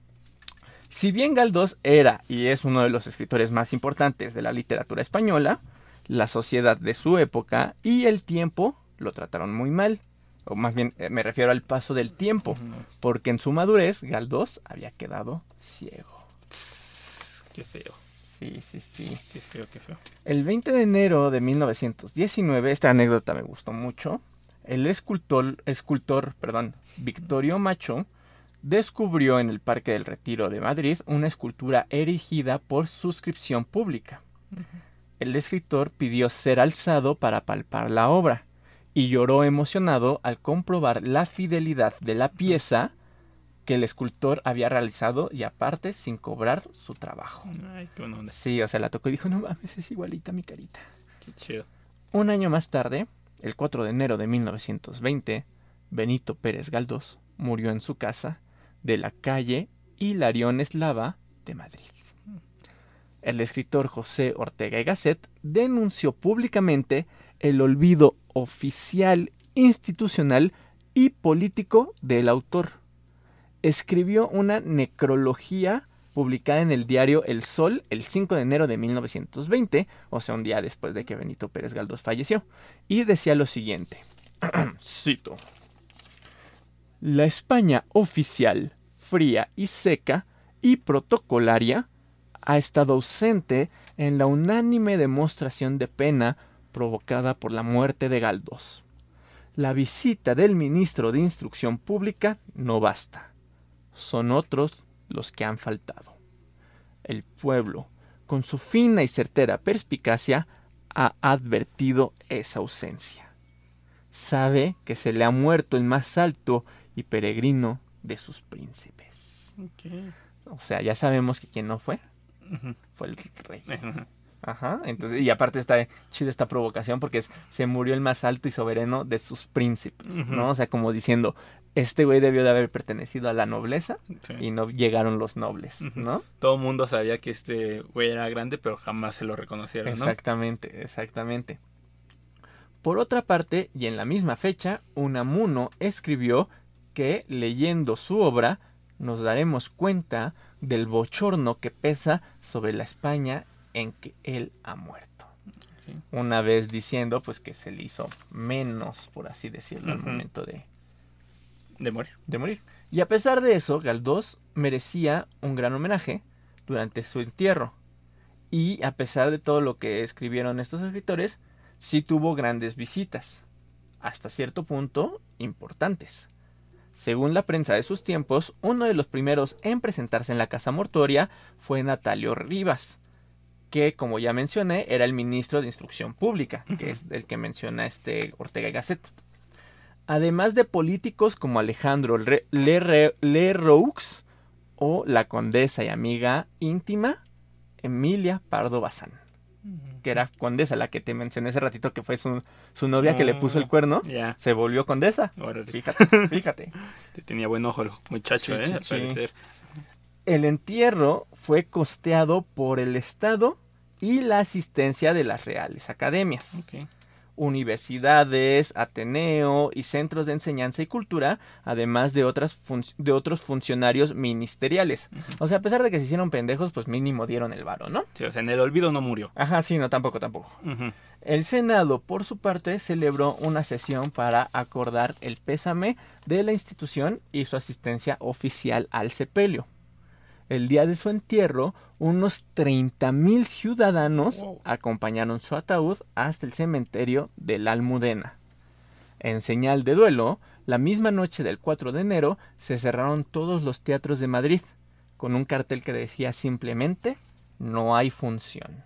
Si bien Galdós era y es uno de los escritores más importantes de la literatura española, la sociedad de su época y el tiempo lo trataron muy mal. O más bien eh, me refiero al paso del tiempo, porque en su madurez Galdós había quedado ciego. Qué feo, Sí, sí, sí. qué feo, qué feo. El 20 de enero de 1919, esta anécdota me gustó mucho, el escultor, escultor perdón, Victorio Macho descubrió en el Parque del Retiro de Madrid una escultura erigida por suscripción pública. El escritor pidió ser alzado para palpar la obra y lloró emocionado al comprobar la fidelidad de la pieza que el escultor había realizado y aparte sin cobrar su trabajo. Ay, qué onda. Sí, o sea, la tocó y dijo, no mames, es igualita mi carita. Qué chido. Un año más tarde, el 4 de enero de 1920, Benito Pérez Galdós murió en su casa de la calle Hilarión Eslava de Madrid. El escritor José Ortega y Gasset denunció públicamente el olvido oficial, institucional y político del autor. Escribió una necrología publicada en el diario El Sol el 5 de enero de 1920, o sea, un día después de que Benito Pérez Galdós falleció, y decía lo siguiente, cito, La España oficial, fría y seca y protocolaria ha estado ausente en la unánime demostración de pena provocada por la muerte de Galdós. La visita del ministro de Instrucción Pública no basta. Son otros los que han faltado. El pueblo, con su fina y certera perspicacia, ha advertido esa ausencia. Sabe que se le ha muerto el más alto y peregrino de sus príncipes. O sea, ya sabemos que quien no fue fue el rey. Ajá, entonces, y aparte está chida esta provocación porque se murió el más alto y soberano de sus príncipes, ¿no? O sea, como diciendo, este güey debió de haber pertenecido a la nobleza y no llegaron los nobles, ¿no? Todo el mundo sabía que este güey era grande, pero jamás se lo reconocieron, ¿no? Exactamente, exactamente. Por otra parte, y en la misma fecha, Unamuno escribió que leyendo su obra nos daremos cuenta del bochorno que pesa sobre la España en que él ha muerto. Una vez diciendo pues que se le hizo menos, por así decirlo, al momento de, de morir. De morir. Y a pesar de eso, Galdós merecía un gran homenaje durante su entierro. Y a pesar de todo lo que escribieron estos escritores, sí tuvo grandes visitas, hasta cierto punto importantes. Según la prensa de sus tiempos, uno de los primeros en presentarse en la casa mortuoria fue Natalio Rivas, que como ya mencioné era el ministro de Instrucción Pública, que es el que menciona este Ortega y Gasset. Además de políticos como Alejandro Leroux o la condesa y amiga íntima Emilia Pardo Bazán que era condesa, la que te mencioné hace ratito que fue su, novia que le puso el ah, cuerno, se volvió condesa. Fíjate, fíjate. Tenía buen ojo el muchacho, ¿eh? El entierro fue costeado por el Estado y la asistencia de las reales academias universidades, Ateneo y centros de enseñanza y cultura, además de, otras de otros funcionarios ministeriales. O sea, a pesar de que se hicieron pendejos, pues mínimo dieron el varo, ¿no? Sí, o sea, en el olvido no murió. Ajá, sí, no, tampoco, tampoco. El Senado, por su parte, celebró una sesión para acordar el pésame de la institución y su asistencia oficial al sepelio el día de su entierro, unos 30.000 ciudadanos acompañaron su ataúd hasta el cementerio de la Almudena. En señal de duelo, la misma noche del 4 de enero se cerraron todos los teatros de Madrid, con un cartel que decía simplemente no hay función.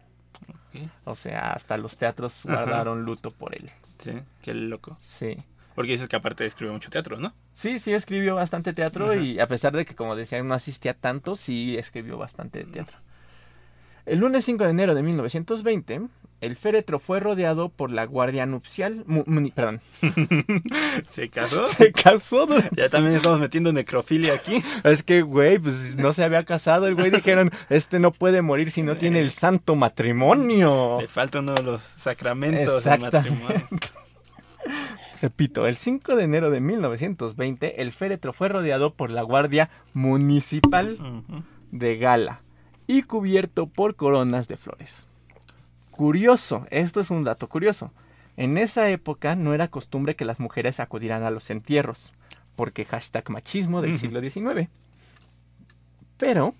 O sea, hasta los teatros guardaron luto por él. Sí, qué loco. Sí. Porque dices que aparte escribió mucho teatro, ¿no? Sí, sí escribió bastante teatro y a pesar de que, como decía, no asistía tanto, sí escribió bastante teatro. El lunes 5 de enero de 1920, el féretro fue rodeado por la guardia nupcial. perdón. ¿Se casó? Se casó. Ya también estamos metiendo necrofilia aquí. Es que, güey, pues no se había casado. El güey dijeron, este no puede morir si no tiene el santo matrimonio. Le falta uno de los sacramentos del matrimonio. Repito, el 5 de enero de 1920 el féretro fue rodeado por la Guardia Municipal de Gala y cubierto por coronas de flores. Curioso, esto es un dato curioso. En esa época no era costumbre que las mujeres acudieran a los entierros, porque hashtag machismo del siglo XIX. Pero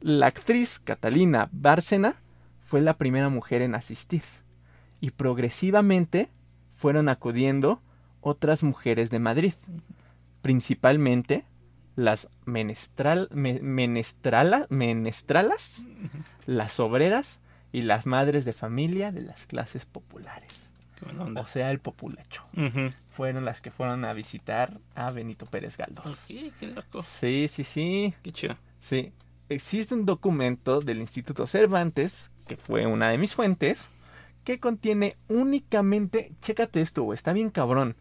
la actriz Catalina Bárcena fue la primera mujer en asistir y progresivamente fueron acudiendo otras mujeres de Madrid, principalmente las menestral, menestralas, las obreras y las madres de familia de las clases populares. O sea, el populacho. Fueron las que fueron a visitar a Benito Pérez Galdós. qué loco. Sí, sí, sí. Qué chido. Sí. Existe un documento del Instituto Cervantes, que fue una de mis fuentes, que contiene únicamente, chécate esto, está bien cabrón,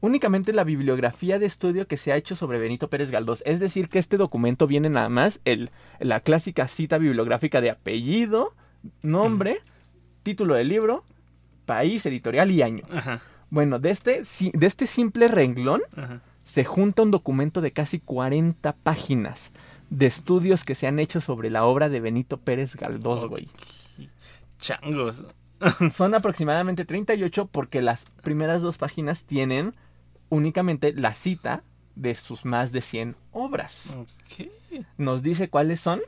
únicamente la bibliografía de estudio que se ha hecho sobre Benito Pérez Galdós. Es decir, que este documento viene nada más el, la clásica cita bibliográfica de apellido, nombre, título del libro, país, editorial y año. Ajá, Bueno, de este, de este simple renglón ajá. se junta un documento de casi 40 páginas de estudios que se han hecho sobre la obra de Benito Pérez Galdós, güey. Changos. Son aproximadamente 38 porque las primeras dos páginas tienen únicamente la cita de sus más de 100 obras. Ok. Nos dice cuáles son.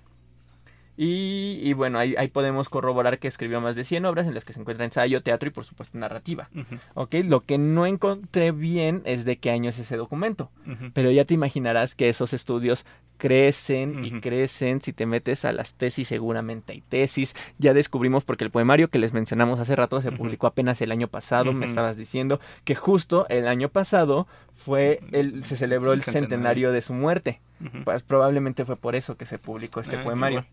Y, y bueno, ahí, ahí podemos corroborar que escribió más de 100 obras en las que se encuentra ensayo, teatro y por supuesto narrativa. ¿Ok? Lo que no encontré bien es de qué año es ese documento. Pero ya te imaginarás que esos estudios crecen y crecen. Si te metes a las tesis, seguramente hay tesis. Ya descubrimos, porque el poemario que les mencionamos hace rato se publicó apenas el año pasado. Me estabas diciendo que justo el año pasado fue el, se celebró el El centenario. centenario. de su muerte. Pues probablemente fue por eso que se publicó este Ah, poemario.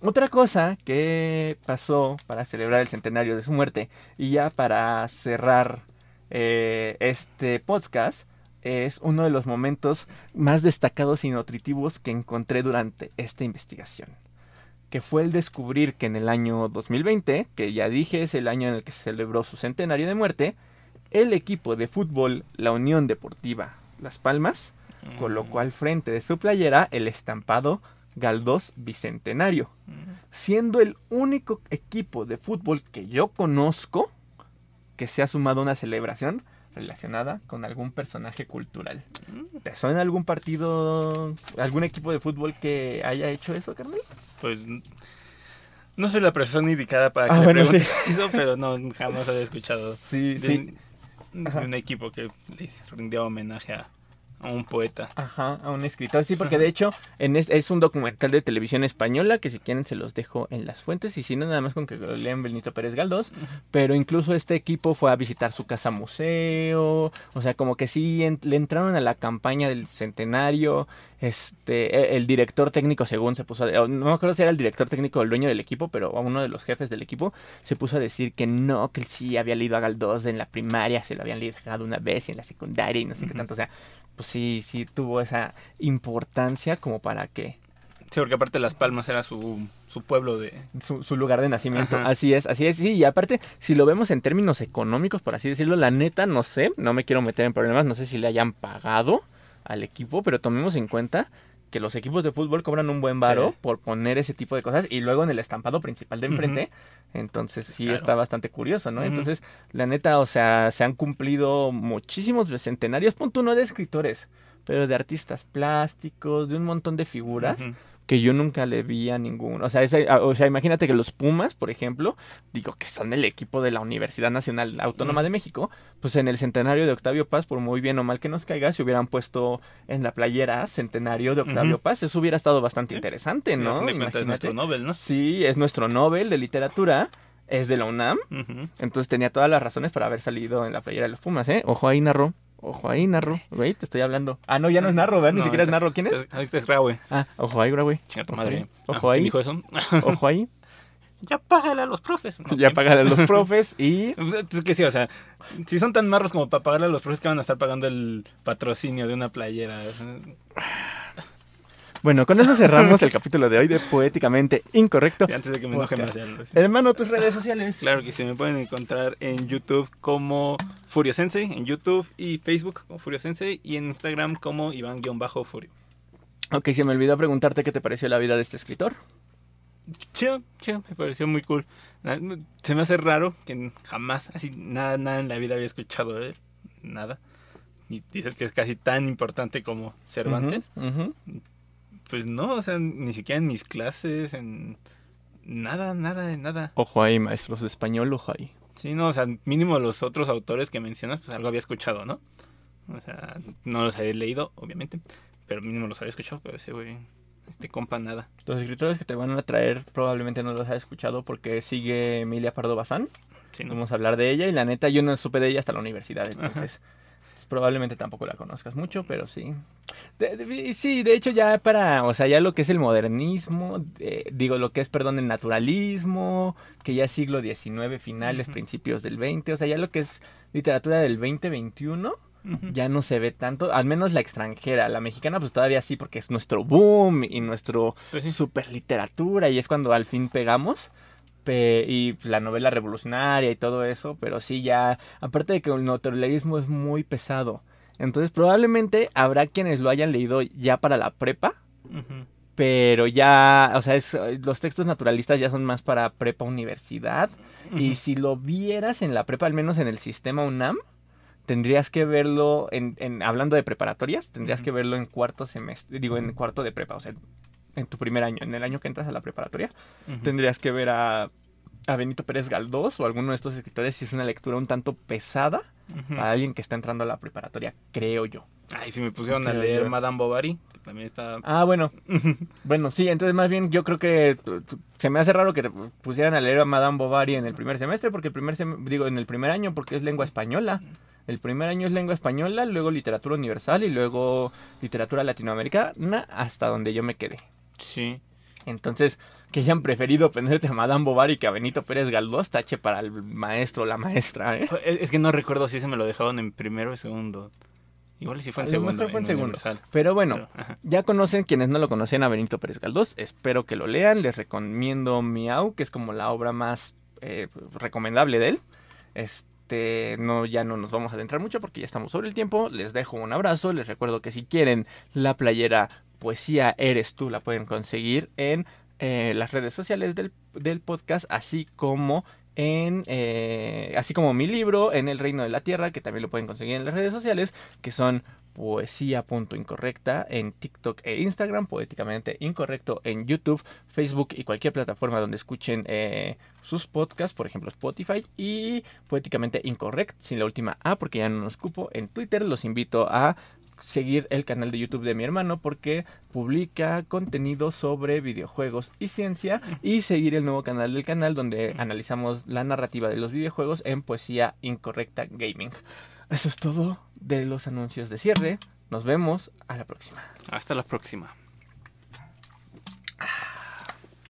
Otra cosa que pasó para celebrar el centenario de su muerte y ya para cerrar eh, este podcast es uno de los momentos más destacados y nutritivos que encontré durante esta investigación, que fue el descubrir que en el año 2020, que ya dije es el año en el que se celebró su centenario de muerte, el equipo de fútbol, la Unión Deportiva Las Palmas, colocó al frente de su playera el estampado Galdós Bicentenario Mm. siendo el único equipo de fútbol que yo conozco que se ha sumado a una celebración relacionada con algún personaje cultural. Mm. ¿Te suena algún partido, algún equipo de fútbol que haya hecho eso, carnal? Pues no soy la persona indicada para que Ah, le bueno, pregunte eso, pero no, jamás había escuchado Sí, de, sí. un, de un equipo que le rindió homenaje a, a un poeta. Ajá, a un escritor, sí, porque Ajá. de hecho en es, es un documental de televisión española que si quieren se los dejo en las fuentes y si no nada más con que lo lean Benito Pérez Galdós, pero incluso este equipo fue a visitar su casa museo, o sea, como que sí en- le entraron a la campaña del centenario, este, e- el director técnico según se puso, a- no me acuerdo si era el director técnico o el dueño del equipo, pero uno de los jefes del equipo se puso a decir que no, que sí había leído a Galdós en la primaria, se lo habían leído una vez y en la secundaria y no sé qué tanto, o sea, pues sí, sí tuvo esa importancia como para que Sí, porque aparte Las Palmas era su, su pueblo de... su, su lugar de nacimiento. Ajá. Así es, así es. Sí, y aparte, si lo vemos en términos económicos, por así decirlo, la neta, no sé, no me quiero meter en problemas, no sé si le hayan pagado al equipo, pero tomemos en cuenta que los equipos de fútbol cobran un buen varo Sí. por poner ese tipo de cosas y luego en el estampado principal de enfrente. Entonces sí Claro. está bastante curioso, ¿no? Entonces, la neta, o sea, se han cumplido muchísimos centenarios, punto no de escritores, pero de artistas plásticos, de un montón de figuras. Que yo nunca le vi a ninguno. O sea, ese- a- o sea, imagínate que los Pumas, por ejemplo, digo que son el equipo de la Universidad Nacional Autónoma de México, pues en el centenario de Octavio Paz, por muy bien o mal que nos caiga, se hubieran puesto en la playera centenario de Octavio. Paz. Eso hubiera estado bastante Sí. interesante, Sí, ¿no? cuentas es nuestro. Nobel, ¿no? Sí, es nuestro Nobel de literatura, es de la UNAM, entonces tenía todas las razones para haber salido en la playera de los Pumas, ¿eh? Ojo ahí, narro. Ojo ahí, narro. Güey, te estoy hablando. Ah, no, ya no es narro, ¿verdad? Ni No, siquiera es narro. ¿Quién es? Es- Este es Graue. Ah, ojo ahí, güey. Chinga tu Ojo madre. ahí. Ah, Ojo ¿quién ahí. dijo eso? Ojo ahí. ya págale a los profes. No, Ya pagan a los profes y... Pues, Es que sí, o sea, si son tan marros como para pagarle a los profes que van a estar pagando el patrocinio de una playera. Bueno, con eso cerramos el capítulo de hoy de Poéticamente Incorrecto. Y antes de que me enoje más. Hermano, tus redes sociales. Claro que se me pueden encontrar en YouTube como Furio Sensei, en YouTube y Facebook como Furio Sensei y en Instagram como Iván-Furio. Ok, se me olvidó preguntarte qué te pareció la vida de este escritor. Chido, chido, me pareció muy cool. Se me hace raro que jamás, así, nada, nada en la vida había escuchado de él. Nada. Y dices que es casi tan importante como Cervantes. Ujú. Pues no, o sea, ni siquiera en mis clases, en nada, nada, de nada. Ojo ahí, maestros de español, ojo ahí. Sí, no, o sea, mínimo los otros autores que mencionas, pues algo había escuchado, ¿no? O sea, no los había leído, obviamente, pero mínimo los había escuchado, pero ese güey, este compa, nada. Los escritores que te van a traer probablemente no los has escuchado porque sigue Emilia Pardo Bazán. Sí, ¿no? Vamos a hablar de ella y la neta yo no supe de ella hasta la universidad, entonces probablemente tampoco la conozcas mucho, pero sí. De- de- sí, de hecho ya para, o sea, ya lo que es el modernismo, eh, digo lo que es, perdón, el naturalismo, que ya es siglo XIX finales, principios del XX, o sea, ya lo que es literatura del 2021, Ujú. ya no se ve tanto, al menos la extranjera, la mexicana pues todavía sí porque es nuestro boom y nuestro Pues sí. super literatura y es cuando al fin pegamos. Y la novela revolucionaria y todo eso, pero sí ya, aparte de que el naturalismo es muy pesado. Entonces probablemente habrá quienes lo hayan leído ya para la prepa, pero ya, o sea, es- los textos naturalistas ya son más para prepa universidad. Y si lo vieras en la prepa, al menos en el sistema UNAM, tendrías que verlo, en, en- hablando de preparatorias, tendrías que verlo en cuarto semestre, digo, en cuarto de prepa, o sea, en tu primer año, en el año que entras a la preparatoria, tendrías que ver a, a Benito Pérez Galdós o alguno de estos escritores si es una lectura un tanto pesada para alguien que está entrando a la preparatoria, creo yo. Ay, si me pusieron a leer yo. Madame Bovary, que también está... Ah, bueno, bueno, sí, entonces más bien yo creo que se me hace raro que te pusieran a leer a Madame Bovary en el primer semestre, porque el primer sem- digo, en el primer año, porque es lengua española. El primer año es lengua española, luego literatura universal y luego literatura latinoamericana, hasta donde yo me quedé. Sí. Entonces, que hayan preferido aprenderte a Madame Bovary que a Benito Pérez Galdós, tache para el maestro o la maestra, ¿eh? Es que no recuerdo si se me lo dejaron en primero o segundo. Igual si fue en segundo. fue en segundo. Pero bueno, Pero. Ya conocen quienes no lo conocían a Benito Pérez Galdós. Espero que lo lean. Les recomiendo Miau, que es como la obra más eh, recomendable de él. Este, no, ya no nos vamos a adentrar mucho porque ya estamos sobre el tiempo. Les dejo un abrazo. Les recuerdo que si quieren la playera Poesía Eres tú, la pueden conseguir en eh, las redes sociales del, del podcast, así como en eh, así como mi libro en el reino de la tierra que también lo pueden conseguir en las redes sociales que son poesía.incorrecta en TikTok e Instagram, poéticamente incorrecto en YouTube, Facebook y cualquier plataforma donde escuchen eh, sus podcasts, por ejemplo Spotify y poéticamente incorrect, sin la última A porque ya no nos cupo en Twitter, los invito a seguir el canal de YouTube de mi hermano porque publica contenido sobre videojuegos y ciencia y seguir el nuevo canal del canal donde analizamos la narrativa de los videojuegos en poesía incorrecta gaming. Eso es todo de los anuncios de cierre. Nos vemos a la próxima. Hasta la próxima. Ah.